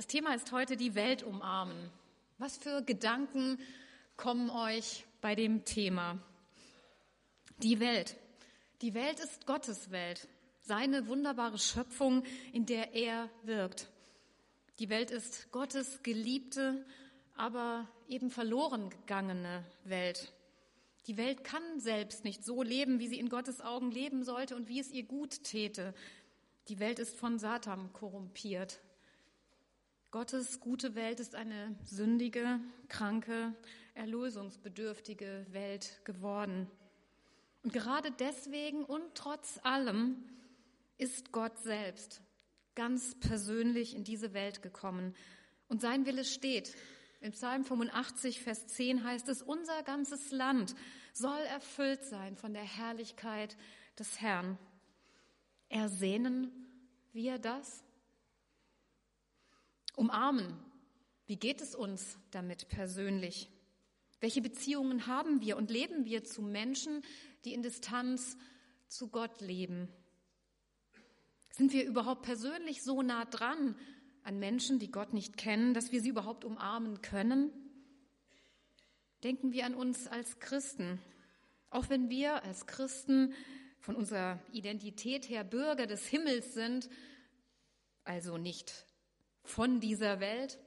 Das Thema ist heute die Welt umarmen. Was für Gedanken kommen euch bei dem Thema? Die Welt. Die Welt ist Gottes Welt, seine wunderbare Schöpfung, in der er wirkt. Die Welt ist Gottes geliebte, aber eben verloren gegangene Welt. Die Welt kann selbst nicht so leben, wie sie in Gottes Augen leben sollte und wie es ihr gut täte. Die Welt ist von Satan korrumpiert. Gottes gute Welt ist eine sündige, kranke, erlösungsbedürftige Welt geworden. Und gerade deswegen und trotz allem ist Gott selbst ganz persönlich in diese Welt gekommen. Und sein Wille steht. Im Psalm 85, Vers 10 heißt es, unser ganzes Land soll erfüllt sein von der Herrlichkeit des Herrn. Ersehnen wir das? Umarmen. Wie geht es uns damit persönlich? Welche Beziehungen haben wir und leben wir zu Menschen, die in Distanz zu Gott leben? Sind wir überhaupt persönlich so nah dran an Menschen, die Gott nicht kennen, dass wir sie überhaupt umarmen können? Denken wir an uns als Christen. Auch wenn wir als Christen von unserer Identität her Bürger des Himmels sind, also nicht von dieser Welt,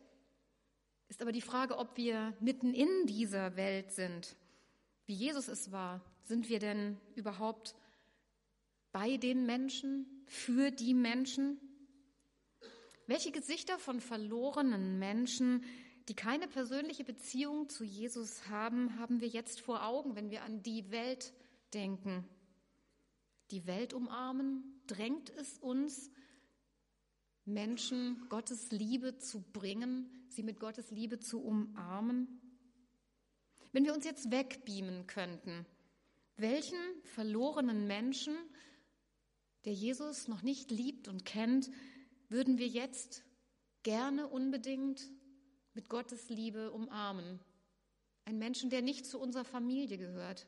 ist aber die Frage, ob wir mitten in dieser Welt sind, wie Jesus es war. Sind wir denn überhaupt bei den Menschen, für die Menschen? Welche Gesichter von verlorenen Menschen, die keine persönliche Beziehung zu Jesus haben, haben wir jetzt vor Augen, wenn wir an die Welt denken? Die Welt umarmen? Drängt es uns, Menschen Gottes Liebe zu bringen, sie mit Gottes Liebe zu umarmen? Wenn wir uns jetzt wegbeamen könnten, welchen verlorenen Menschen, der Jesus noch nicht liebt und kennt, würden wir jetzt gerne unbedingt mit Gottes Liebe umarmen? Ein Menschen, der nicht zu unserer Familie gehört.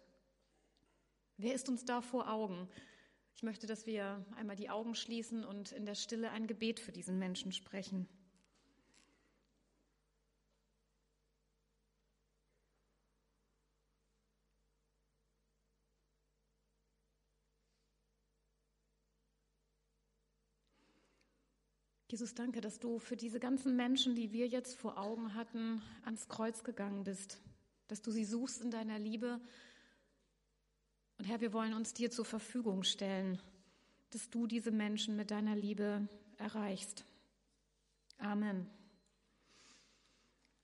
Wer ist uns da vor Augen? Ich möchte, dass wir einmal die Augen schließen und in der Stille ein Gebet für diesen Menschen sprechen. Jesus, danke, dass du für diese ganzen Menschen, die wir jetzt vor Augen hatten, ans Kreuz gegangen bist, dass du sie suchst in deiner Liebe und Herr, wir wollen uns dir zur Verfügung stellen, dass du diese Menschen mit deiner Liebe erreichst. Amen.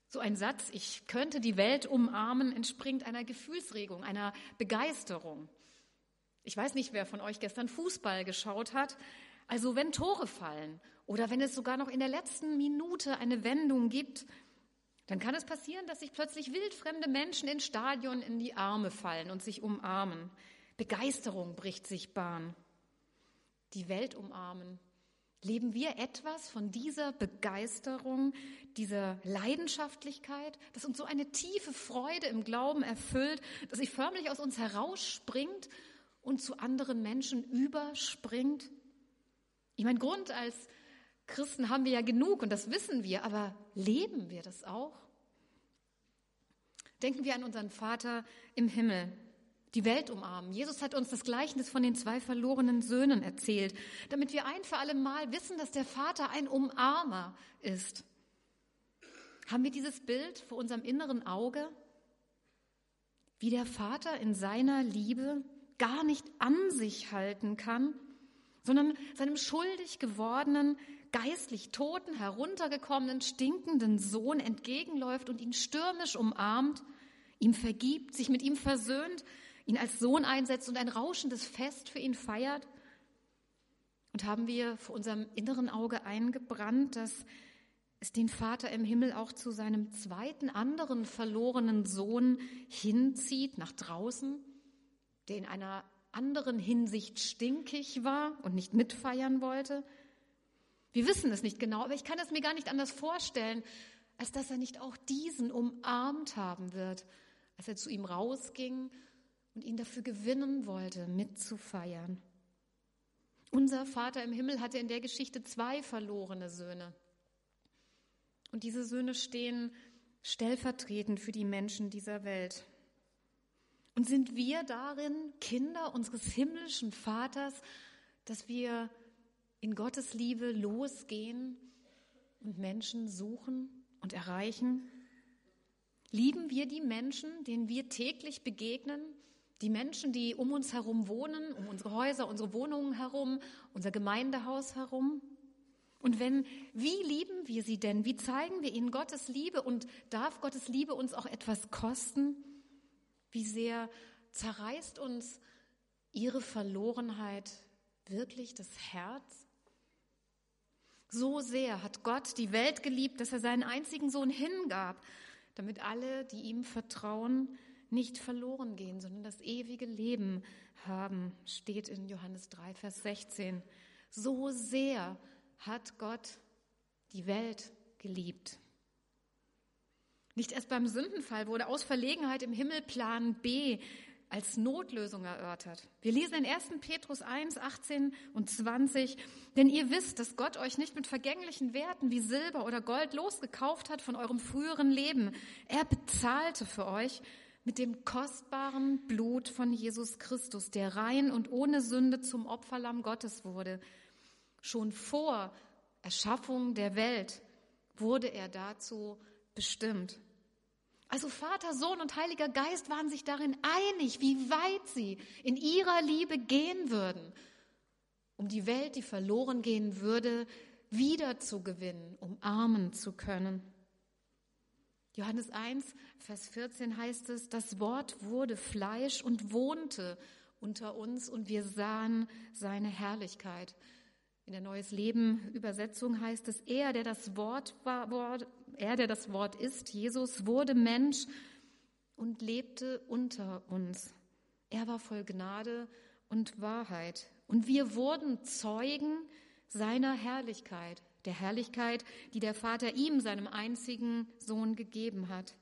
So ein Satz, ich könnte die Welt umarmen, entspringt einer Gefühlsregung, einer Begeisterung. Ich weiß nicht, wer von euch gestern Fußball geschaut hat. Also wenn Tore fallen oder wenn es sogar noch in der letzten Minute eine Wendung gibt, dann kann es passieren, dass sich plötzlich wildfremde Menschen in Stadion in die Arme fallen und sich umarmen. Begeisterung bricht sich Bahn. Die Welt umarmen. Leben wir etwas von dieser Begeisterung, dieser Leidenschaftlichkeit, das uns so eine tiefe Freude im Glauben erfüllt, dass sie förmlich aus uns herausspringt und zu anderen Menschen überspringt? Ich meine, Grund als Christen haben wir ja genug und das wissen wir, aber leben wir das auch? Denken wir an unseren Vater im Himmel, die Welt umarmen. Jesus hat uns das Gleichnis von den zwei verlorenen Söhnen erzählt, damit wir ein für alle Mal wissen, dass der Vater ein Umarmer ist. Haben wir dieses Bild vor unserem inneren Auge, wie der Vater in seiner Liebe gar nicht an sich halten kann, sondern seinem schuldig gewordenen, geistlich toten, heruntergekommenen, stinkenden Sohn entgegenläuft und ihn stürmisch umarmt, ihm vergibt, sich mit ihm versöhnt, ihn als Sohn einsetzt und ein rauschendes Fest für ihn feiert? Und haben wir vor unserem inneren Auge eingebrannt, dass es den Vater im Himmel auch zu seinem zweiten anderen verlorenen Sohn hinzieht, nach draußen, der in einer anderen Hinsicht stinkig war und nicht mitfeiern wollte? Wir wissen es nicht genau, aber ich kann es mir gar nicht anders vorstellen, als dass er nicht auch diesen umarmt haben wird, als er zu ihm rausging und ihn dafür gewinnen wollte, mitzufeiern. Unser Vater im Himmel hatte in der Geschichte zwei verlorene Söhne. Und diese Söhne stehen stellvertretend für die Menschen dieser Welt. Und sind wir darin Kinder unseres himmlischen Vaters, dass wir in Gottes Liebe losgehen und Menschen suchen und erreichen? Lieben wir die Menschen, denen wir täglich begegnen, die Menschen, die um uns herum wohnen, um unsere Häuser, unsere Wohnungen herum, unser Gemeindehaus herum? Und wenn, wie lieben wir sie denn? Wie zeigen wir ihnen Gottes Liebe? Und darf Gottes Liebe uns auch etwas kosten? Wie sehr zerreißt uns ihre Verlorenheit wirklich das Herz? So sehr hat Gott die Welt geliebt, dass er seinen einzigen Sohn hingab, damit alle, die ihm vertrauen, nicht verloren gehen, sondern das ewige Leben haben, steht in Johannes 3, Vers 16. So sehr hat Gott die Welt geliebt. Nicht erst beim Sündenfall wurde aus Verlegenheit im Himmel Plan B als Notlösung erörtert. Wir lesen in 1. Petrus 1, 18 und 20, denn ihr wisst, dass Gott euch nicht mit vergänglichen Werten wie Silber oder Gold losgekauft hat von eurem früheren Leben. Er bezahlte für euch mit dem kostbaren Blut von Jesus Christus, der rein und ohne Sünde zum Opferlamm Gottes wurde. Schon vor Erschaffung der Welt wurde er dazu bestimmt. Also Vater, Sohn und Heiliger Geist waren sich darin einig, wie weit sie in ihrer Liebe gehen würden, um die Welt, die verloren gehen würde, wiederzugewinnen, umarmen zu können. Johannes 1, Vers 14 heißt es, das Wort wurde Fleisch und wohnte unter uns und wir sahen seine Herrlichkeit. In der Neues Leben Übersetzung heißt es, er, der das Wort war, er, der das Wort ist, Jesus, wurde Mensch und lebte unter uns. Er war voll Gnade und Wahrheit. Und wir wurden Zeugen seiner Herrlichkeit, der Herrlichkeit, die der Vater ihm, seinem einzigen Sohn, gegeben hat.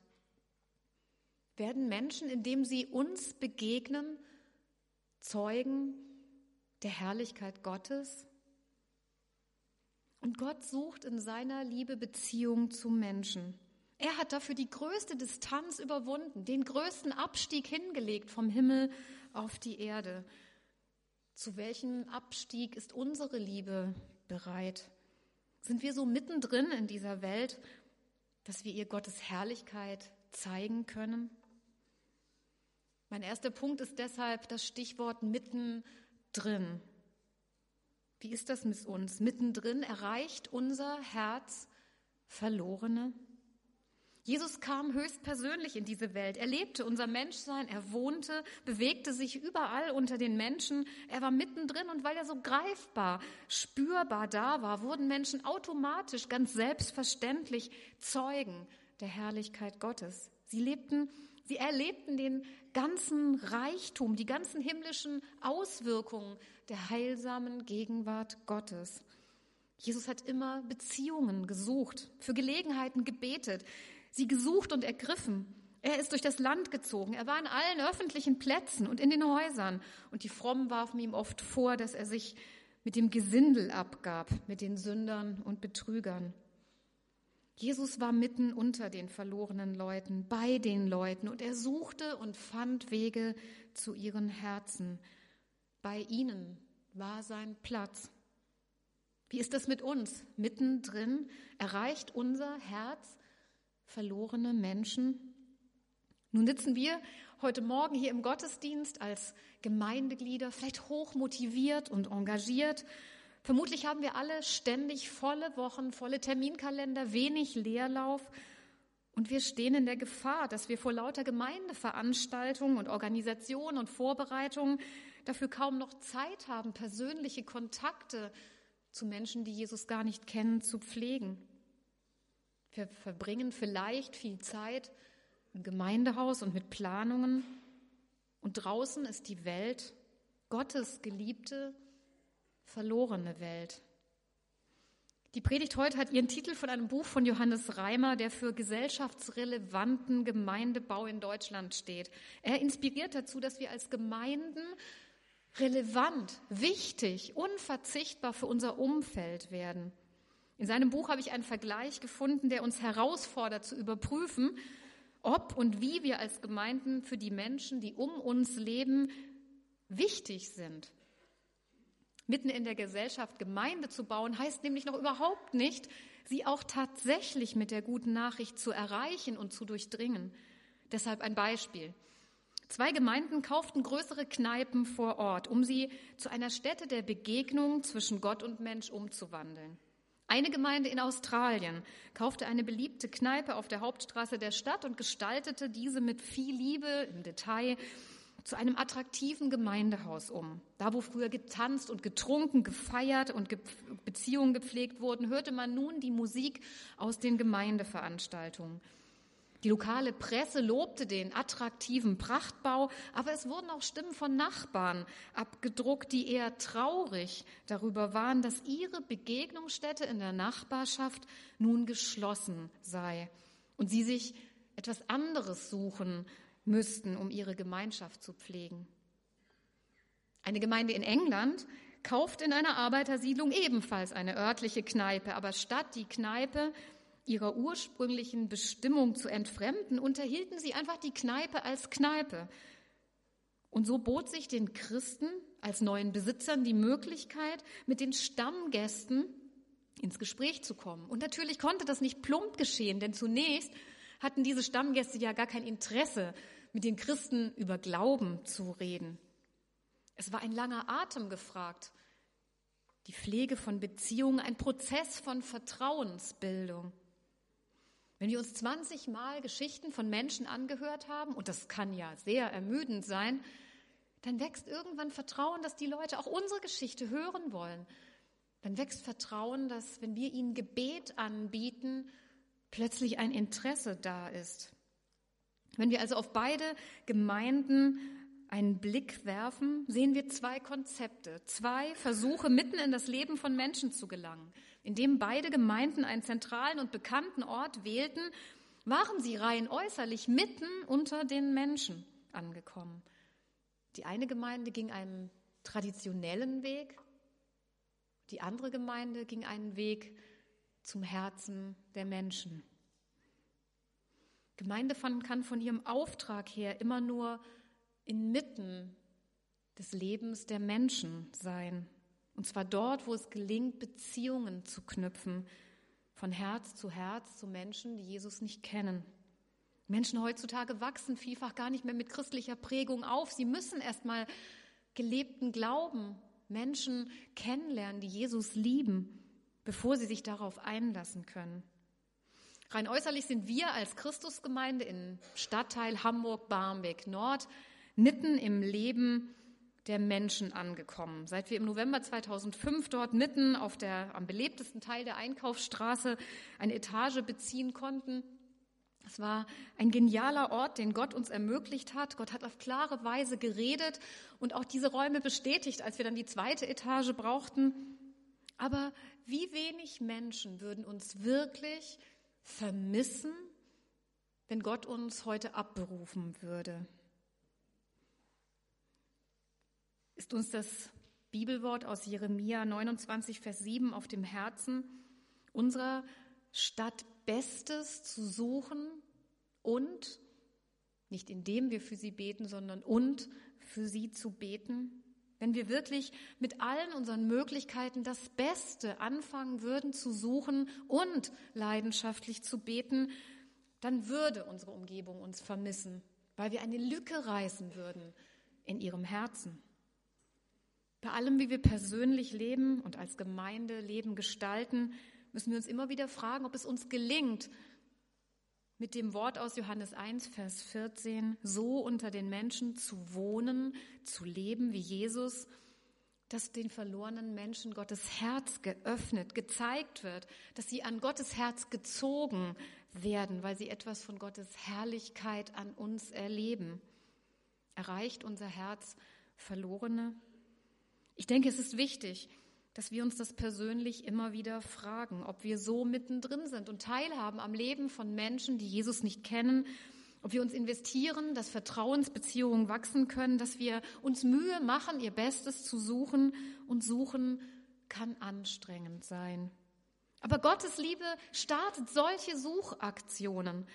Werden Menschen, indem sie uns begegnen, Zeugen der Herrlichkeit Gottes? Und Gott sucht in seiner Liebe Beziehung zum Menschen. Er hat dafür die größte Distanz überwunden, den größten Abstieg hingelegt vom Himmel auf die Erde. Zu welchem Abstieg ist unsere Liebe bereit? Sind wir so mittendrin in dieser Welt, dass wir ihr Gottes Herrlichkeit zeigen können? Mein erster Punkt ist deshalb das Stichwort mittendrin. Wie ist das mit uns? Mittendrin erreicht unser Herz Verlorene? Jesus kam höchstpersönlich in diese Welt. Er lebte unser Menschsein, er wohnte, bewegte sich überall unter den Menschen. Er war mittendrin und weil er so greifbar, spürbar da war, wurden Menschen automatisch, ganz selbstverständlich Zeugen der Herrlichkeit Gottes. Sie lebten, sie erlebten den ganzen Reichtum, die ganzen himmlischen Auswirkungen der heilsamen Gegenwart Gottes. Jesus hat immer Beziehungen gesucht, für Gelegenheiten gebetet, sie gesucht und ergriffen. Er ist durch das Land gezogen. Er war in allen öffentlichen Plätzen und in den Häusern. Und die Frommen warfen ihm oft vor, dass er sich mit dem Gesindel abgab, mit den Sündern und Betrügern. Jesus war mitten unter den verlorenen Leuten, bei den Leuten, und er suchte und fand Wege zu ihren Herzen. Bei ihnen war sein Platz. Wie ist das mit uns? Mittendrin erreicht unser Herz verlorene Menschen? Nun sitzen wir heute Morgen hier im Gottesdienst als Gemeindeglieder, vielleicht hoch motiviert und engagiert. Vermutlich haben wir alle ständig volle Wochen, volle Terminkalender, wenig Leerlauf. Und wir stehen in der Gefahr, dass wir vor lauter Gemeindeveranstaltungen und Organisationen und Vorbereitungen dafür kaum noch Zeit haben, persönliche Kontakte zu Menschen, die Jesus gar nicht kennen, zu pflegen. Wir verbringen vielleicht viel Zeit im Gemeindehaus und mit Planungen. Und draußen ist die Welt, Gottes geliebte, verlorene Welt. Die Predigt heute hat ihren Titel von einem Buch von Johannes Reimer, der für gesellschaftsrelevanten Gemeindebau in Deutschland steht. Er inspiriert dazu, dass wir als Gemeinden relevant, wichtig, unverzichtbar für unser Umfeld werden. In seinem Buch habe ich einen Vergleich gefunden, der uns herausfordert zu überprüfen, ob und wie wir als Gemeinden für die Menschen, die um uns leben, wichtig sind. Mitten in der Gesellschaft Gemeinde zu bauen, heißt nämlich noch überhaupt nicht, sie auch tatsächlich mit der guten Nachricht zu erreichen und zu durchdringen. Deshalb ein Beispiel. Zwei Gemeinden kauften größere Kneipen vor Ort, um sie zu einer Stätte der Begegnung zwischen Gott und Mensch umzuwandeln. Eine Gemeinde in Australien kaufte eine beliebte Kneipe auf der Hauptstraße der Stadt und gestaltete diese mit viel Liebe im Detail zu einem attraktiven Gemeindehaus um. Da, wo früher getanzt und getrunken, gefeiert und Beziehungen gepflegt wurden, hörte man nun die Musik aus den Gemeindeveranstaltungen. Die lokale Presse lobte den attraktiven Prachtbau, aber es wurden auch Stimmen von Nachbarn abgedruckt, die eher traurig darüber waren, dass ihre Begegnungsstätte in der Nachbarschaft nun geschlossen sei und sie sich etwas anderes suchen müssten, um ihre Gemeinschaft zu pflegen. Eine Gemeinde in England kauft in einer Arbeitersiedlung ebenfalls eine örtliche Kneipe, aber statt die Kneipe ihrer ursprünglichen Bestimmung zu entfremden, unterhielten sie einfach die Kneipe als Kneipe. Und so bot sich den Christen als neuen Besitzern die Möglichkeit, mit den Stammgästen ins Gespräch zu kommen. Und natürlich konnte das nicht plump geschehen, denn zunächst hatten diese Stammgäste ja gar kein Interesse, mit den Christen über Glauben zu reden. Es war ein langer Atem gefragt, die Pflege von Beziehungen, ein Prozess von Vertrauensbildung. Wenn wir uns 20 Mal Geschichten von Menschen angehört haben, und das kann ja sehr ermüdend sein, dann wächst irgendwann Vertrauen, dass die Leute auch unsere Geschichte hören wollen. Dann wächst Vertrauen, dass wenn wir ihnen Gebet anbieten, plötzlich ein Interesse da ist. Wenn wir also auf beide Gemeinden einen Blick werfen, sehen wir zwei Konzepte, zwei Versuche, mitten in das Leben von Menschen zu gelangen. Indem beide Gemeinden einen zentralen und bekannten Ort wählten, waren sie rein äußerlich mitten unter den Menschen angekommen. Die eine Gemeinde ging einen traditionellen Weg, die andere Gemeinde ging einen Weg zum Herzen der Menschen. Gemeinde kann von ihrem Auftrag her immer nur inmitten des Lebens der Menschen sein. Und zwar dort, wo es gelingt, Beziehungen zu knüpfen, von Herz zu Herz zu Menschen, die Jesus nicht kennen. Menschen heutzutage wachsen vielfach gar nicht mehr mit christlicher Prägung auf. Sie müssen erst mal gelebten Glauben, Menschen kennenlernen, die Jesus lieben, bevor sie sich darauf einlassen können. Rein äußerlich sind wir als Christusgemeinde im Stadtteil Hamburg-Barmbek Nord mitten im Leben der Menschen angekommen. Seit wir im November 2005 dort mitten auf der am belebtesten Teil der Einkaufsstraße eine Etage beziehen konnten, es war ein genialer Ort, den Gott uns ermöglicht hat. Gott hat auf klare Weise geredet und auch diese Räume bestätigt, als wir dann die zweite Etage brauchten. Aber wie wenig Menschen würden uns wirklich vermissen, wenn Gott uns heute abberufen würde? ist uns das Bibelwort aus Jeremia 29, Vers 7 auf dem Herzen, unserer Stadt Bestes zu suchen und, nicht indem wir für sie beten, sondern und für sie zu beten. Wenn wir wirklich mit allen unseren Möglichkeiten das Beste anfangen würden zu suchen und leidenschaftlich zu beten, dann würde unsere Umgebung uns vermissen, weil wir eine Lücke reißen würden in ihrem Herzen. Bei allem, wie wir persönlich leben und als Gemeinde Leben gestalten, müssen wir uns immer wieder fragen, ob es uns gelingt, mit dem Wort aus Johannes 1, Vers 14, so unter den Menschen zu wohnen, zu leben wie Jesus, dass den verlorenen Menschen Gottes Herz geöffnet, gezeigt wird, dass sie an Gottes Herz gezogen werden, weil sie etwas von Gottes Herrlichkeit an uns erleben. Erreicht unser Herz Verlorene? Ich denke, es ist wichtig, dass wir uns das persönlich immer wieder fragen, ob wir so mittendrin sind und teilhaben am Leben von Menschen, die Jesus nicht kennen, ob wir uns investieren, dass Vertrauensbeziehungen wachsen können, dass wir uns Mühe machen, ihr Bestes zu suchen und suchen kann anstrengend sein. Aber Gottes Liebe startet solche Suchaktionen.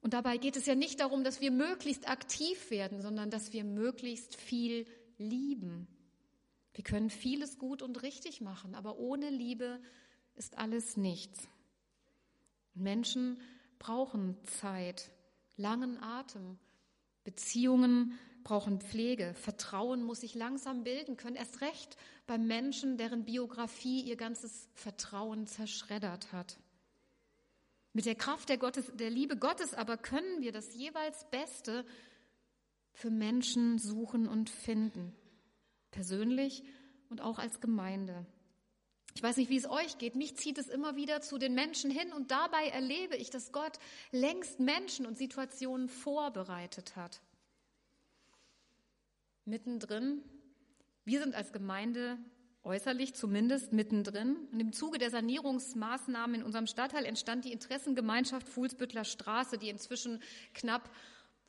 Und dabei geht es ja nicht darum, dass wir möglichst aktiv werden, sondern dass wir möglichst viel lieben. Wir können vieles gut und richtig machen, aber ohne Liebe ist alles nichts. Menschen brauchen Zeit, langen Atem. Beziehungen brauchen Pflege. Vertrauen muss sich langsam bilden können. Erst recht bei Menschen, deren Biografie ihr ganzes Vertrauen zerschreddert hat. Mit der Kraft der, Gottes, der Liebe Gottes aber können wir das jeweils Beste für Menschen suchen und finden. Persönlich und auch als Gemeinde. Ich weiß nicht, wie es euch geht. Mich zieht es immer wieder zu den Menschen hin und dabei erlebe ich, dass Gott längst Menschen und Situationen vorbereitet hat. Mittendrin, wir sind als Gemeinde äußerlich zumindest mittendrin. Und im Zuge der Sanierungsmaßnahmen in unserem Stadtteil entstand die Interessengemeinschaft Fuhlsbüttler Straße, die inzwischen knapp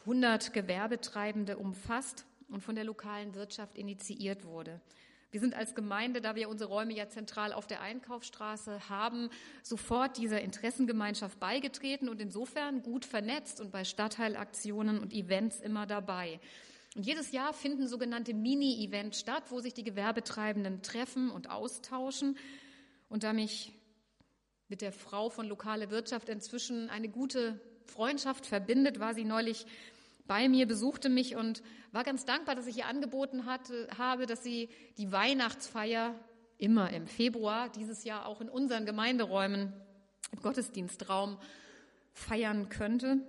100 Gewerbetreibende umfasst und von der lokalen Wirtschaft initiiert wurde. Wir sind als Gemeinde, da wir unsere Räume ja zentral auf der Einkaufsstraße haben, sofort dieser Interessengemeinschaft beigetreten und insofern gut vernetzt und bei Stadtteilaktionen und Events immer dabei. Und jedes Jahr finden sogenannte Mini-Events statt, wo sich die Gewerbetreibenden treffen und austauschen. Und da mich mit der Frau von lokale Wirtschaft inzwischen eine gute Freundschaft verbindet, war sie neulich bei mir, besuchte mich und war ganz dankbar, dass ich ihr angeboten hatte, habe, dass sie die Weihnachtsfeier immer im Februar, dieses Jahr auch in unseren Gemeinderäumen im Gottesdienstraum feiern könnte.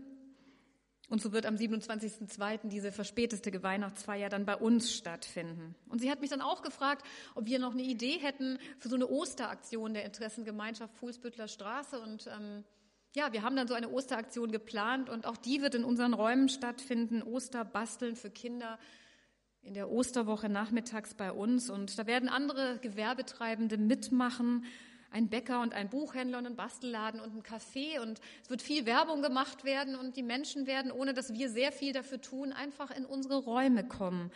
Und so wird am 27.02. diese verspäteste Weihnachtsfeier dann bei uns stattfinden. Und sie hat mich dann auch gefragt, ob wir noch eine Idee hätten für so eine Osteraktion der Interessengemeinschaft Fuhlsbüttler Straße. Und ähm, ja, wir haben dann so eine Osteraktion geplant und auch die wird in unseren Räumen stattfinden. Osterbasteln für Kinder in der Osterwoche nachmittags bei uns. Und da werden andere Gewerbetreibende mitmachen. Ein Bäcker und ein Buchhändler und ein Bastelladen und ein Café. Und es wird viel Werbung gemacht werden und die Menschen werden, ohne dass wir sehr viel dafür tun, einfach in unsere Räume kommen.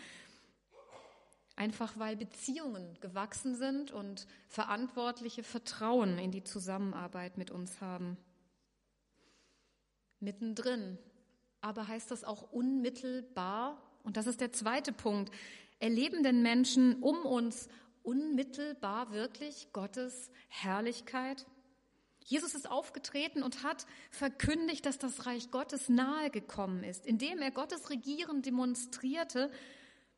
Einfach weil Beziehungen gewachsen sind und Verantwortliche Vertrauen in die Zusammenarbeit mit uns haben mittendrin. Aber heißt das auch unmittelbar? Und das ist der zweite Punkt. Erleben denn Menschen um uns unmittelbar wirklich Gottes Herrlichkeit? Jesus ist aufgetreten und hat verkündigt, dass das Reich Gottes nahe gekommen ist, indem er Gottes Regieren demonstrierte,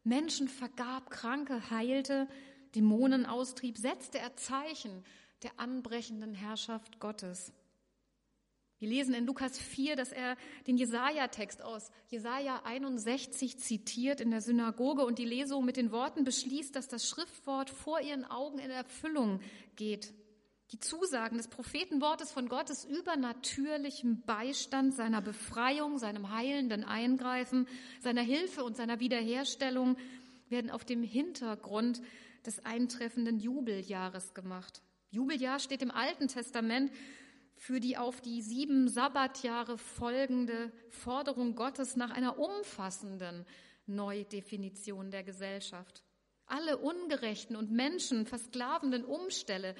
Menschen vergab, Kranke heilte, Dämonen austrieb, setzte er Zeichen der anbrechenden Herrschaft Gottes. Wir lesen in Lukas 4, dass er den Jesaja-Text aus Jesaja 61 zitiert in der Synagoge und die Lesung mit den Worten beschließt, dass das Schriftwort vor ihren Augen in Erfüllung geht. Die Zusagen des Prophetenwortes von Gottes übernatürlichem Beistand, seiner Befreiung, seinem heilenden Eingreifen, seiner Hilfe und seiner Wiederherstellung werden auf dem Hintergrund des eintreffenden Jubeljahres gemacht. Jubeljahr steht im Alten Testament für die auf die sieben Sabbatjahre folgende Forderung Gottes nach einer umfassenden Neudefinition der Gesellschaft. Alle ungerechten und Menschen versklavenden Umstände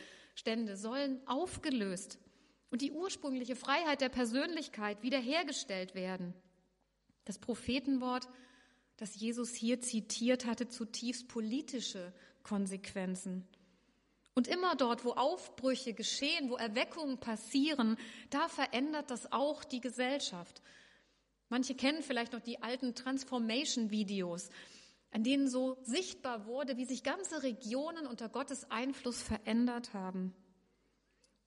sollen aufgelöst und die ursprüngliche Freiheit der Persönlichkeit wiederhergestellt werden. Das Prophetenwort, das Jesus hier zitiert, hatte zutiefst politische Konsequenzen. Und immer dort, wo Aufbrüche geschehen, wo Erweckungen passieren, da verändert das auch die Gesellschaft. Manche kennen vielleicht noch die alten Transformation-Videos, an denen so sichtbar wurde, wie sich ganze Regionen unter Gottes Einfluss verändert haben.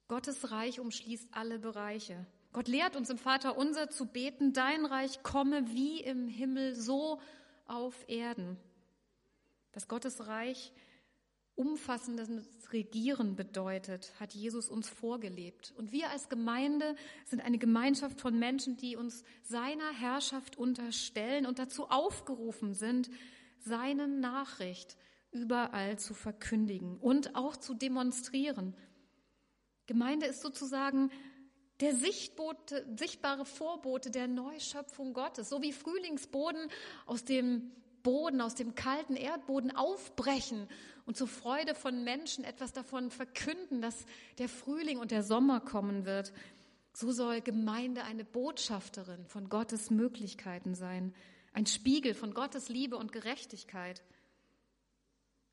Gottes Reich umschließt alle Bereiche. Gott lehrt uns im Vater unser zu beten, dein Reich komme wie im Himmel, so auf Erden. Das Gottes Reich umfassendes Regieren bedeutet, hat Jesus uns vorgelebt. Und wir als Gemeinde sind eine Gemeinschaft von Menschen, die uns seiner Herrschaft unterstellen und dazu aufgerufen sind, seine Nachricht überall zu verkündigen und auch zu demonstrieren. Gemeinde ist sozusagen der sichtbare Vorbote der Neuschöpfung Gottes, so wie Frühlingsboden aus dem Boden, aus dem kalten Erdboden aufbrechen und zur Freude von Menschen etwas davon verkünden, dass der Frühling und der Sommer kommen wird. So soll Gemeinde eine Botschafterin von Gottes Möglichkeiten sein, ein Spiegel von Gottes Liebe und Gerechtigkeit.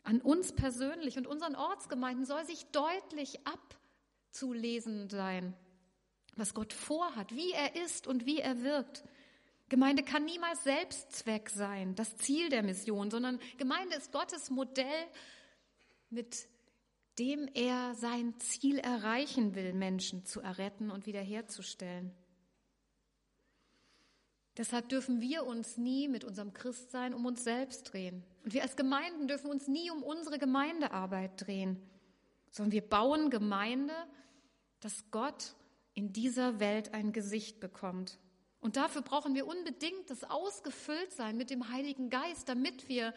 An uns persönlich und unseren Ortsgemeinden soll sich deutlich abzulesen sein, was Gott vorhat, wie er ist und wie er wirkt. Gemeinde kann niemals Selbstzweck sein, das Ziel der Mission, sondern Gemeinde ist Gottes Modell, mit dem er sein Ziel erreichen will, Menschen zu erretten und wiederherzustellen. Deshalb dürfen wir uns nie mit unserem Christsein um uns selbst drehen. Und wir als Gemeinden dürfen uns nie um unsere Gemeindearbeit drehen, sondern wir bauen Gemeinde, dass Gott in dieser Welt ein Gesicht bekommt. Und dafür brauchen wir unbedingt das Ausgefülltsein mit dem Heiligen Geist, damit wir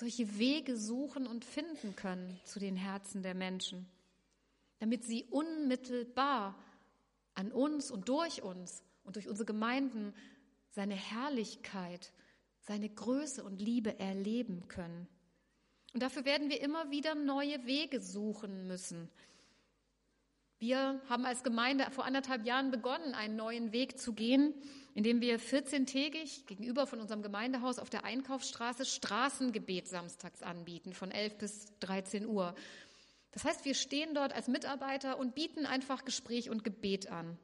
solche Wege suchen und finden können zu den Herzen der Menschen, damit sie unmittelbar an uns und durch uns und durch unsere Gemeinden seine Herrlichkeit, seine Größe und Liebe erleben können. Und dafür werden wir immer wieder neue Wege suchen müssen. Wir haben als Gemeinde vor anderthalb Jahren begonnen, einen neuen Weg zu gehen, indem wir 14-tägig gegenüber von unserem Gemeindehaus auf der Einkaufsstraße Straßengebet samstags anbieten, von 11 bis 13 Uhr. Das heißt, wir stehen dort als Mitarbeiter und bieten einfach Gespräch und Gebet an.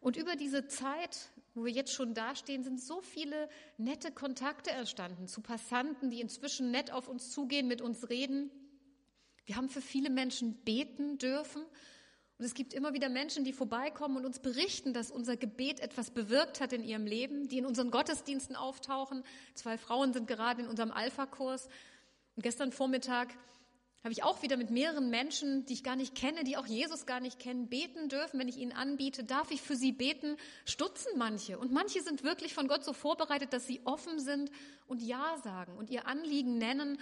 Und über diese Zeit wo wir jetzt schon dastehen, sind so viele nette Kontakte entstanden zu Passanten, die inzwischen nett auf uns zugehen, mit uns reden. Wir haben für viele Menschen beten dürfen. Und es gibt immer wieder Menschen, die vorbeikommen und uns berichten, dass unser Gebet etwas bewirkt hat in ihrem Leben, die in unseren Gottesdiensten auftauchen. Zwei Frauen sind gerade in unserem Alpha-Kurs. Und gestern Vormittag habe ich auch wieder mit mehreren Menschen, die ich gar nicht kenne, die auch Jesus gar nicht kennen, beten dürfen. Wenn ich ihnen anbiete, darf ich für sie beten, stutzen manche. Und manche sind wirklich von Gott so vorbereitet, dass sie offen sind und Ja sagen und ihr Anliegen nennen,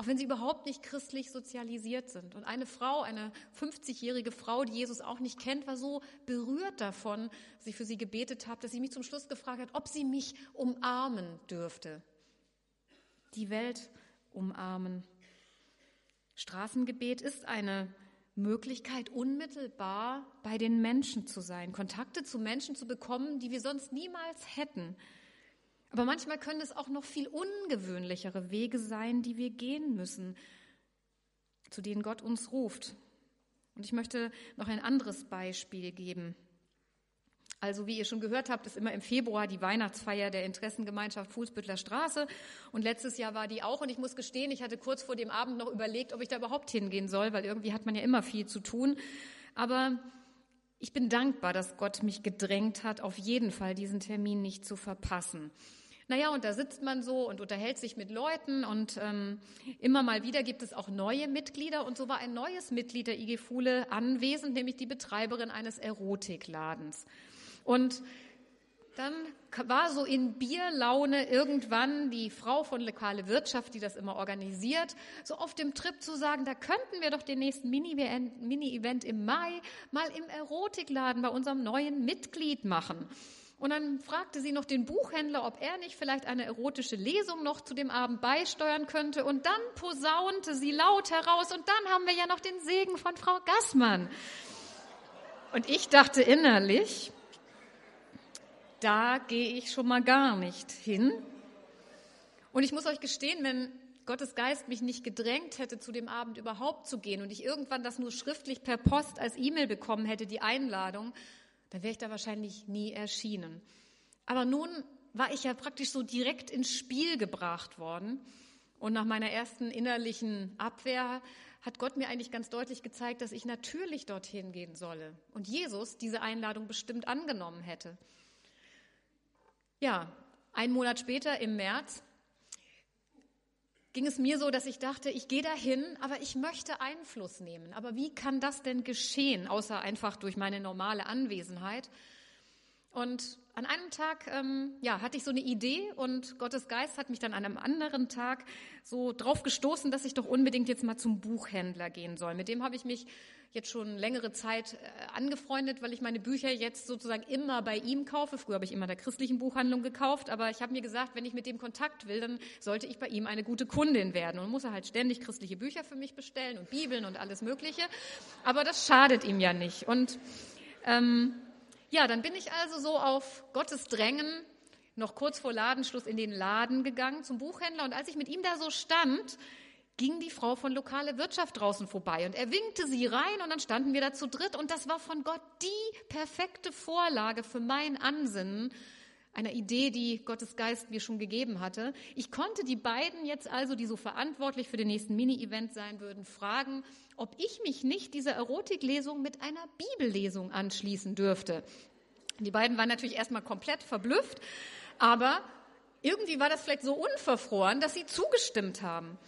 auch wenn sie überhaupt nicht christlich sozialisiert sind. Und eine Frau, eine 50-jährige Frau, die Jesus auch nicht kennt, war so berührt davon, dass ich für sie gebetet habe, dass sie mich zum Schluss gefragt hat, ob sie mich umarmen dürfte. Die Welt umarmen. Straßengebet ist eine Möglichkeit, unmittelbar bei den Menschen zu sein, Kontakte zu Menschen zu bekommen, die wir sonst niemals hätten. Aber manchmal können es auch noch viel ungewöhnlichere Wege sein, die wir gehen müssen, zu denen Gott uns ruft. Und ich möchte noch ein anderes Beispiel geben. Also wie ihr schon gehört habt, ist immer im Februar die Weihnachtsfeier der Interessengemeinschaft Fußbüttler Straße. Und letztes Jahr war die auch. Und ich muss gestehen, ich hatte kurz vor dem Abend noch überlegt, ob ich da überhaupt hingehen soll, weil irgendwie hat man ja immer viel zu tun. Aber ich bin dankbar, dass Gott mich gedrängt hat, auf jeden Fall diesen Termin nicht zu verpassen. Naja, und da sitzt man so und unterhält sich mit Leuten und ähm, immer mal wieder gibt es auch neue Mitglieder. Und so war ein neues Mitglied der IG Fule anwesend, nämlich die Betreiberin eines Erotikladens. Und dann war so in Bierlaune irgendwann die Frau von lokale Wirtschaft, die das immer organisiert, so auf dem Trip zu sagen, da könnten wir doch den nächsten Mini-Event im Mai mal im Erotikladen bei unserem neuen Mitglied machen. Und dann fragte sie noch den Buchhändler, ob er nicht vielleicht eine erotische Lesung noch zu dem Abend beisteuern könnte. Und dann posaunte sie laut heraus, und dann haben wir ja noch den Segen von Frau Gassmann. Und ich dachte innerlich, da gehe ich schon mal gar nicht hin. Und ich muss euch gestehen, wenn Gottes Geist mich nicht gedrängt hätte, zu dem Abend überhaupt zu gehen und ich irgendwann das nur schriftlich per Post als E-Mail bekommen hätte, die Einladung, dann wäre ich da wahrscheinlich nie erschienen. Aber nun war ich ja praktisch so direkt ins Spiel gebracht worden. Und nach meiner ersten innerlichen Abwehr hat Gott mir eigentlich ganz deutlich gezeigt, dass ich natürlich dorthin gehen solle und Jesus diese Einladung bestimmt angenommen hätte. Ja, einen Monat später im März ging es mir so, dass ich dachte, ich gehe dahin, aber ich möchte Einfluss nehmen. Aber wie kann das denn geschehen, außer einfach durch meine normale Anwesenheit? Und an einem Tag ähm, ja, hatte ich so eine Idee und Gottes Geist hat mich dann an einem anderen Tag so drauf gestoßen, dass ich doch unbedingt jetzt mal zum Buchhändler gehen soll. Mit dem habe ich mich jetzt schon längere Zeit äh, angefreundet, weil ich meine Bücher jetzt sozusagen immer bei ihm kaufe. Früher habe ich immer der christlichen Buchhandlung gekauft, aber ich habe mir gesagt, wenn ich mit dem Kontakt will, dann sollte ich bei ihm eine gute Kundin werden und muss er halt ständig christliche Bücher für mich bestellen und Bibeln und alles Mögliche. Aber das schadet ihm ja nicht. Und ähm, ja, dann bin ich also so auf Gottes Drängen noch kurz vor Ladenschluss in den Laden gegangen zum Buchhändler und als ich mit ihm da so stand, ging die Frau von lokale Wirtschaft draußen vorbei und er winkte sie rein und dann standen wir da zu dritt und das war von Gott die perfekte Vorlage für mein Ansinnen einer Idee, die Gottes Geist mir schon gegeben hatte. Ich konnte die beiden jetzt also, die so verantwortlich für den nächsten Mini-Event sein würden, fragen, ob ich mich nicht dieser Erotiklesung mit einer Bibellesung anschließen dürfte. Die beiden waren natürlich erstmal komplett verblüfft, aber irgendwie war das vielleicht so unverfroren, dass sie zugestimmt haben.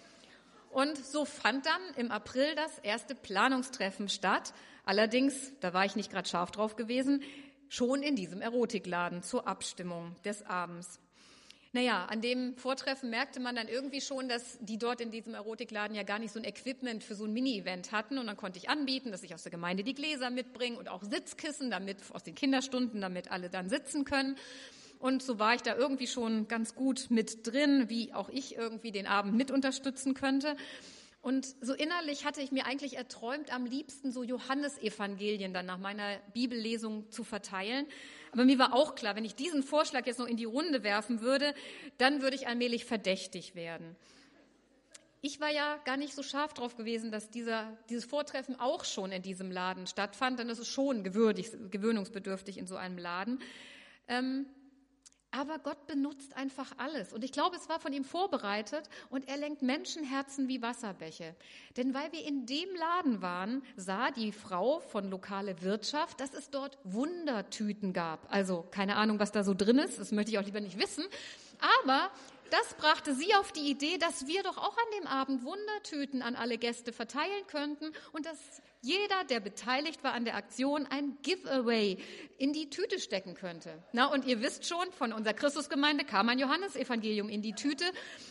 Und so fand dann im April das erste Planungstreffen statt. Allerdings, da war ich nicht gerade scharf drauf gewesen, schon in diesem Erotikladen zur Abstimmung des Abends. Naja, an dem Vortreffen merkte man dann irgendwie schon, dass die dort in diesem Erotikladen ja gar nicht so ein Equipment für so ein Mini-Event hatten. Und dann konnte ich anbieten, dass ich aus der Gemeinde die Gläser mitbringe und auch Sitzkissen, damit aus den Kinderstunden, damit alle dann sitzen können. Und so war ich da irgendwie schon ganz gut mit drin, wie auch ich irgendwie den Abend mit unterstützen könnte. Und so innerlich hatte ich mir eigentlich erträumt, am liebsten so Johannesevangelien dann nach meiner Bibellesung zu verteilen. Aber mir war auch klar, wenn ich diesen Vorschlag jetzt noch in die Runde werfen würde, dann würde ich allmählich verdächtig werden. Ich war ja gar nicht so scharf drauf gewesen, dass dieser, dieses Vortreffen auch schon in diesem Laden stattfand, denn es ist schon gewöhnungsbedürftig in so einem Laden. Ähm, aber Gott benutzt einfach alles. Und ich glaube, es war von ihm vorbereitet und er lenkt Menschenherzen wie Wasserbäche. Denn weil wir in dem Laden waren, sah die Frau von lokale Wirtschaft, dass es dort Wundertüten gab. Also keine Ahnung, was da so drin ist. Das möchte ich auch lieber nicht wissen. Aber das brachte sie auf die Idee, dass wir doch auch an dem Abend Wundertüten an alle Gäste verteilen könnten und dass jeder, der beteiligt war an der Aktion, ein Giveaway in die Tüte stecken könnte. Na, und ihr wisst schon, von unserer Christusgemeinde kam ein Johannesevangelium in die Tüte.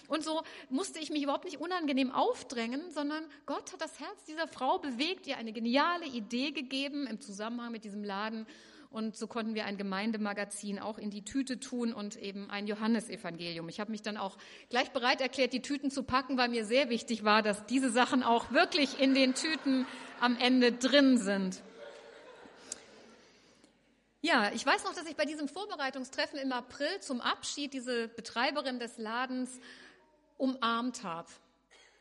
Und so musste ich mich überhaupt nicht unangenehm aufdrängen, sondern Gott hat das Herz dieser Frau bewegt, ihr eine geniale Idee gegeben im Zusammenhang mit diesem Laden. Und so konnten wir ein Gemeindemagazin auch in die Tüte tun und eben ein Johannesevangelium. Ich habe mich dann auch gleich bereit erklärt, die Tüten zu packen, weil mir sehr wichtig war, dass diese Sachen auch wirklich in den Tüten am Ende drin sind. Ja, ich weiß noch, dass ich bei diesem Vorbereitungstreffen im April zum Abschied diese Betreiberin des Ladens umarmt habe.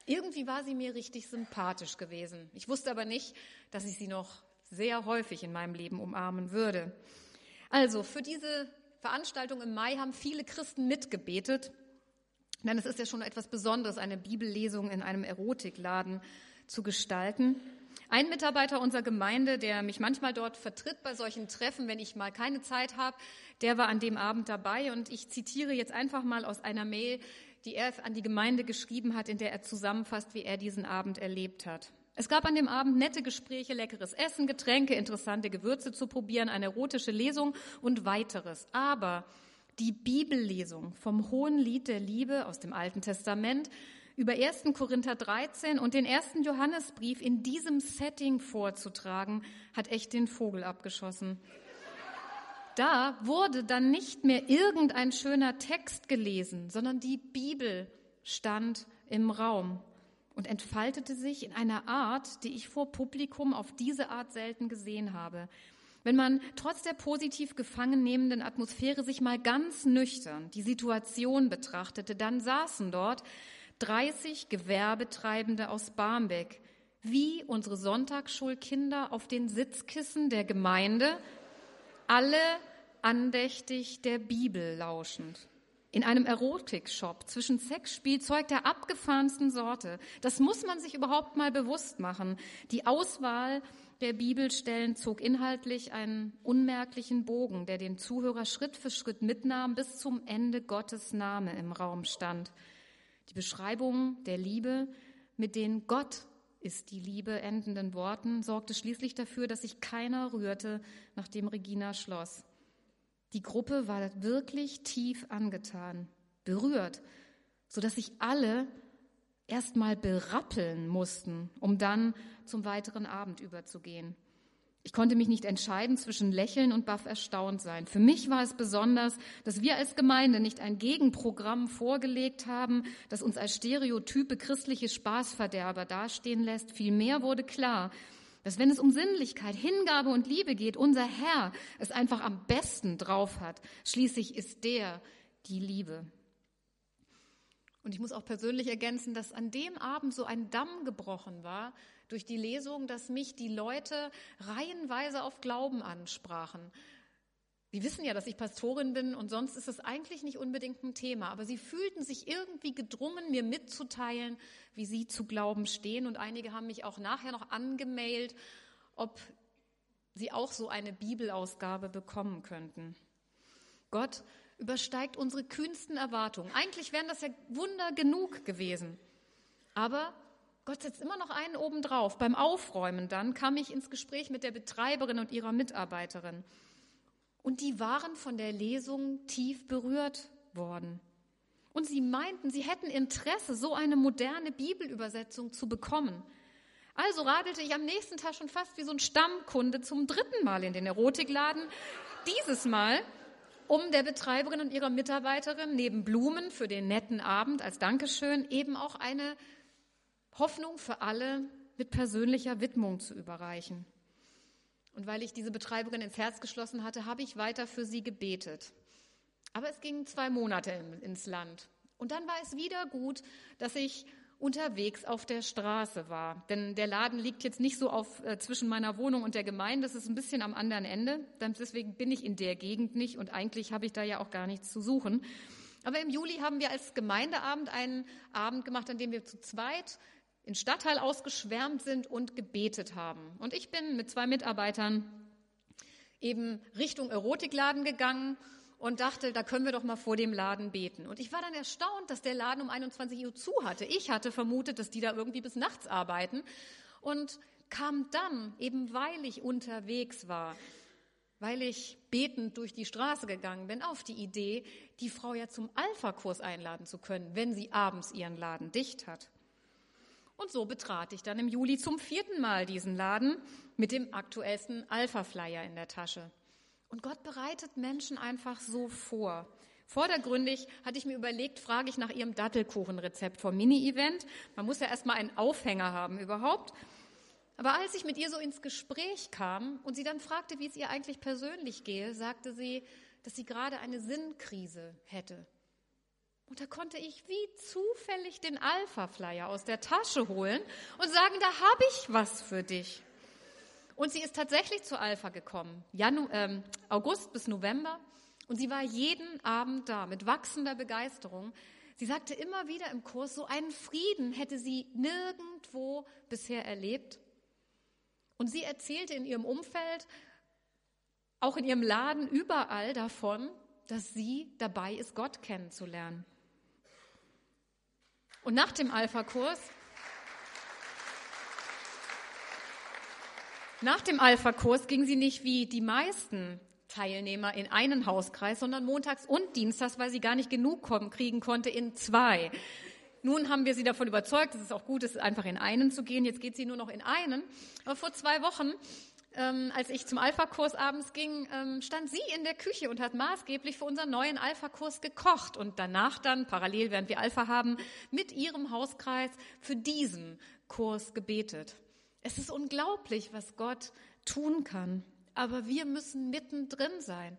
Irgendwie war sie mir richtig sympathisch gewesen. Ich wusste aber nicht, dass ich sie noch sehr häufig in meinem Leben umarmen würde. Also, für diese Veranstaltung im Mai haben viele Christen mitgebetet. Denn es ist ja schon etwas Besonderes, eine Bibellesung in einem Erotikladen zu gestalten. Ein Mitarbeiter unserer Gemeinde, der mich manchmal dort vertritt bei solchen Treffen, wenn ich mal keine Zeit habe, der war an dem Abend dabei und ich zitiere jetzt einfach mal aus einer Mail, die er an die Gemeinde geschrieben hat, in der er zusammenfasst, wie er diesen Abend erlebt hat. Es gab an dem Abend nette Gespräche, leckeres Essen, Getränke, interessante Gewürze zu probieren, eine erotische Lesung und weiteres. Aber die Bibellesung vom Hohen Lied der Liebe aus dem Alten Testament über 1. Korinther 13 und den ersten Johannesbrief in diesem Setting vorzutragen, hat echt den Vogel abgeschossen. Da wurde dann nicht mehr irgendein schöner Text gelesen, sondern die Bibel stand im Raum und entfaltete sich in einer Art, die ich vor Publikum auf diese Art selten gesehen habe. Wenn man trotz der positiv gefangen nehmenden Atmosphäre sich mal ganz nüchtern die Situation betrachtete, dann saßen dort 30 Gewerbetreibende aus Barmbek, wie unsere Sonntagsschulkinder auf den Sitzkissen der Gemeinde, alle andächtig der Bibel lauschend. In einem Erotikshop zwischen Sexspielzeug der abgefahrensten Sorte. Das muss man sich überhaupt mal bewusst machen. Die Auswahl der Bibelstellen zog inhaltlich einen unmerklichen Bogen, der den Zuhörer Schritt für Schritt mitnahm, bis zum Ende Gottes Name im Raum stand. Die Beschreibung der Liebe mit den Gott ist die Liebe endenden Worten sorgte schließlich dafür, dass sich keiner rührte, nachdem Regina schloss. Die Gruppe war wirklich tief angetan, berührt, so dass sich alle erstmal berappeln mussten, um dann zum weiteren Abend überzugehen. Ich konnte mich nicht entscheiden zwischen Lächeln und baff erstaunt sein. Für mich war es besonders, dass wir als Gemeinde nicht ein Gegenprogramm vorgelegt haben, das uns als stereotype christliche Spaßverderber dastehen lässt. Vielmehr wurde klar, dass wenn es um Sinnlichkeit, Hingabe und Liebe geht, unser Herr es einfach am besten drauf hat. Schließlich ist der die Liebe. Und ich muss auch persönlich ergänzen, dass an dem Abend so ein Damm gebrochen war durch die Lesung, dass mich die Leute reihenweise auf Glauben ansprachen. Sie wissen ja, dass ich Pastorin bin und sonst ist es eigentlich nicht unbedingt ein Thema, aber sie fühlten sich irgendwie gedrungen, mir mitzuteilen, wie sie zu Glauben stehen. Und einige haben mich auch nachher noch angemailt, ob sie auch so eine Bibelausgabe bekommen könnten. Gott übersteigt unsere kühnsten Erwartungen. Eigentlich wären das ja Wunder genug gewesen. Aber Gott setzt immer noch einen obendrauf. Beim Aufräumen dann kam ich ins Gespräch mit der Betreiberin und ihrer Mitarbeiterin. Und die waren von der Lesung tief berührt worden. Und sie meinten, sie hätten Interesse, so eine moderne Bibelübersetzung zu bekommen. Also radelte ich am nächsten Tag schon fast wie so ein Stammkunde zum dritten Mal in den Erotikladen. Dieses Mal um der Betreiberin und ihrer Mitarbeiterin neben Blumen für den netten Abend als Dankeschön eben auch eine Hoffnung für alle mit persönlicher Widmung zu überreichen. Und weil ich diese Betreiberin ins Herz geschlossen hatte, habe ich weiter für sie gebetet. Aber es ging zwei Monate ins Land. Und dann war es wieder gut, dass ich unterwegs auf der Straße war. Denn der Laden liegt jetzt nicht so auf, äh, zwischen meiner Wohnung und der Gemeinde, das ist ein bisschen am anderen Ende. Deswegen bin ich in der Gegend nicht und eigentlich habe ich da ja auch gar nichts zu suchen. Aber im Juli haben wir als Gemeindeabend einen Abend gemacht, an dem wir zu zweit in Stadtteil ausgeschwärmt sind und gebetet haben. Und ich bin mit zwei Mitarbeitern eben Richtung Erotikladen gegangen und dachte, da können wir doch mal vor dem Laden beten. Und ich war dann erstaunt, dass der Laden um 21 Uhr zu hatte. Ich hatte vermutet, dass die da irgendwie bis nachts arbeiten und kam dann, eben weil ich unterwegs war, weil ich betend durch die Straße gegangen bin, auf die Idee, die Frau ja zum Alpha-Kurs einladen zu können, wenn sie abends ihren Laden dicht hat. Und so betrat ich dann im Juli zum vierten Mal diesen Laden mit dem aktuellsten Alpha-Flyer in der Tasche. Und Gott bereitet Menschen einfach so vor. Vordergründig hatte ich mir überlegt, frage ich nach ihrem Dattelkuchenrezept vom Mini-Event. Man muss ja erstmal einen Aufhänger haben überhaupt. Aber als ich mit ihr so ins Gespräch kam und sie dann fragte, wie es ihr eigentlich persönlich gehe, sagte sie, dass sie gerade eine Sinnkrise hätte. Und da konnte ich wie zufällig den Alpha-Flyer aus der Tasche holen und sagen, da habe ich was für dich. Und sie ist tatsächlich zu Alpha gekommen, Janu ähm, August bis November. Und sie war jeden Abend da mit wachsender Begeisterung. Sie sagte immer wieder im Kurs, so einen Frieden hätte sie nirgendwo bisher erlebt. Und sie erzählte in ihrem Umfeld, auch in ihrem Laden, überall davon, dass sie dabei ist, Gott kennenzulernen. Und nach dem Alpha-Kurs Nach dem Alpha-Kurs ging sie nicht wie die meisten Teilnehmer in einen Hauskreis, sondern montags und dienstags, weil sie gar nicht genug kommen, kriegen konnte, in zwei. Nun haben wir sie davon überzeugt, dass es auch gut ist, einfach in einen zu gehen. Jetzt geht sie nur noch in einen. Aber vor zwei Wochen, ähm, als ich zum Alpha-Kurs abends ging, ähm, stand sie in der Küche und hat maßgeblich für unseren neuen Alpha-Kurs gekocht und danach dann, parallel während wir Alpha haben, mit ihrem Hauskreis für diesen Kurs gebetet. Es ist unglaublich, was Gott tun kann. Aber wir müssen mittendrin sein,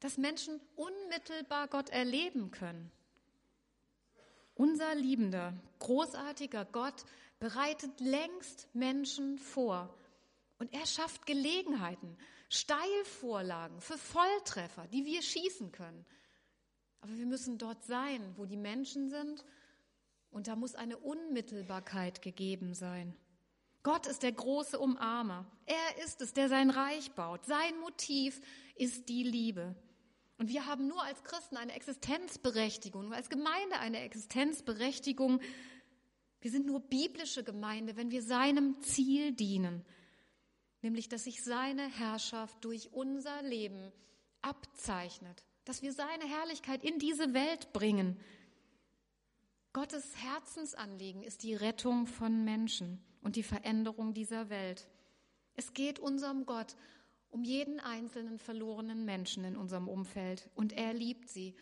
dass Menschen unmittelbar Gott erleben können. Unser liebender, großartiger Gott bereitet längst Menschen vor. Und er schafft Gelegenheiten, Steilvorlagen für Volltreffer, die wir schießen können. Aber wir müssen dort sein, wo die Menschen sind. Und da muss eine Unmittelbarkeit gegeben sein. Gott ist der große Umarmer. Er ist es, der sein Reich baut. Sein Motiv ist die Liebe. Und wir haben nur als Christen eine Existenzberechtigung, nur als Gemeinde eine Existenzberechtigung. Wir sind nur biblische Gemeinde, wenn wir seinem Ziel dienen, nämlich dass sich seine Herrschaft durch unser Leben abzeichnet, dass wir seine Herrlichkeit in diese Welt bringen. Gottes Herzensanliegen ist die Rettung von Menschen und die Veränderung dieser Welt. Es geht unserem Gott um jeden einzelnen verlorenen Menschen in unserem Umfeld und er liebt sie.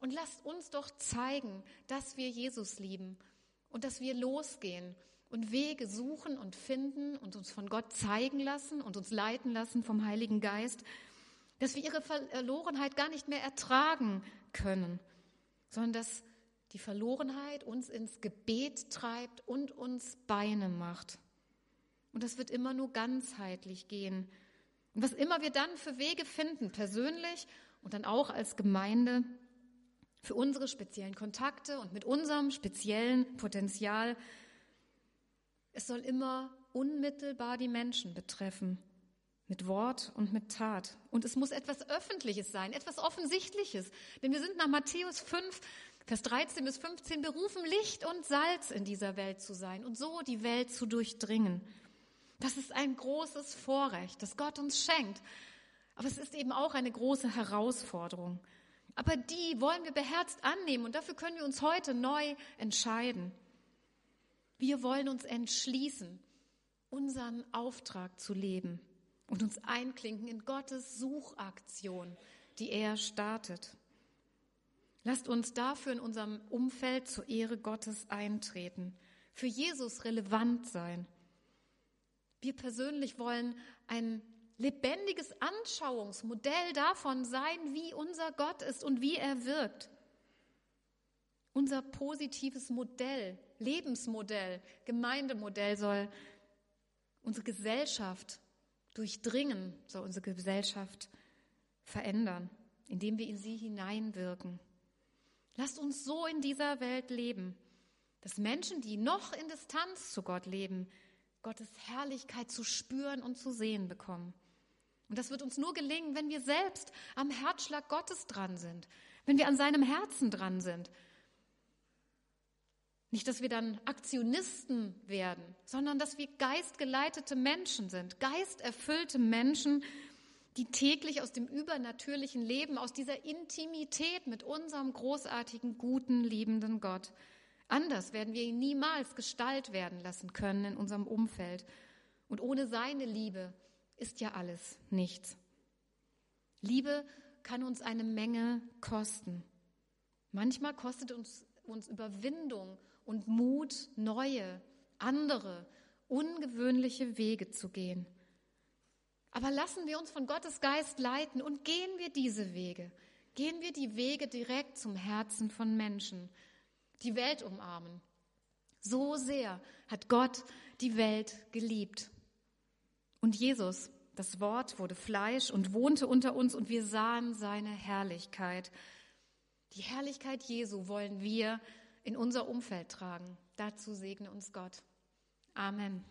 Und lasst uns doch zeigen, dass wir Jesus lieben und dass wir losgehen und Wege suchen und finden und uns von Gott zeigen lassen und uns leiten lassen vom Heiligen Geist, dass wir ihre Verlorenheit gar nicht mehr ertragen können, sondern dass die Verlorenheit uns ins Gebet treibt und uns Beine macht. Und das wird immer nur ganzheitlich gehen. Und was immer wir dann für Wege finden, persönlich und dann auch als Gemeinde, für unsere speziellen Kontakte und mit unserem speziellen Potenzial, es soll immer unmittelbar die Menschen betreffen, mit Wort und mit Tat. Und es muss etwas Öffentliches sein, etwas Offensichtliches. Denn wir sind nach Matthäus 5, Vers 13 bis 15 berufen, Licht und Salz in dieser Welt zu sein und so die Welt zu durchdringen. Das ist ein großes Vorrecht, das Gott uns schenkt. Aber es ist eben auch eine große Herausforderung. Aber die wollen wir beherzt annehmen und dafür können wir uns heute neu entscheiden. Wir wollen uns entschließen, unseren Auftrag zu leben und uns einklinken in Gottes Suchaktion, die er startet. Lasst uns dafür in unserem Umfeld zur Ehre Gottes eintreten, für Jesus relevant sein wir persönlich wollen ein lebendiges Anschauungsmodell davon sein, wie unser Gott ist und wie er wirkt. Unser positives Modell, Lebensmodell, Gemeindemodell soll unsere Gesellschaft durchdringen, soll unsere Gesellschaft verändern, indem wir in sie hineinwirken. Lasst uns so in dieser Welt leben, dass Menschen, die noch in Distanz zu Gott leben, Gottes Herrlichkeit zu spüren und zu sehen bekommen. Und das wird uns nur gelingen, wenn wir selbst am Herzschlag Gottes dran sind, wenn wir an seinem Herzen dran sind. Nicht, dass wir dann Aktionisten werden, sondern dass wir geistgeleitete Menschen sind, geisterfüllte Menschen, die täglich aus dem übernatürlichen Leben, aus dieser Intimität mit unserem großartigen, guten, liebenden Gott Anders werden wir ihn niemals Gestalt werden lassen können in unserem Umfeld. Und ohne seine Liebe ist ja alles nichts. Liebe kann uns eine Menge kosten. Manchmal kostet uns, uns Überwindung und Mut, neue, andere, ungewöhnliche Wege zu gehen. Aber lassen wir uns von Gottes Geist leiten und gehen wir diese Wege. Gehen wir die Wege direkt zum Herzen von Menschen, die Welt umarmen. So sehr hat Gott die Welt geliebt. Und Jesus, das Wort, wurde Fleisch und wohnte unter uns und wir sahen seine Herrlichkeit. Die Herrlichkeit Jesu wollen wir in unser Umfeld tragen. Dazu segne uns Gott. Amen.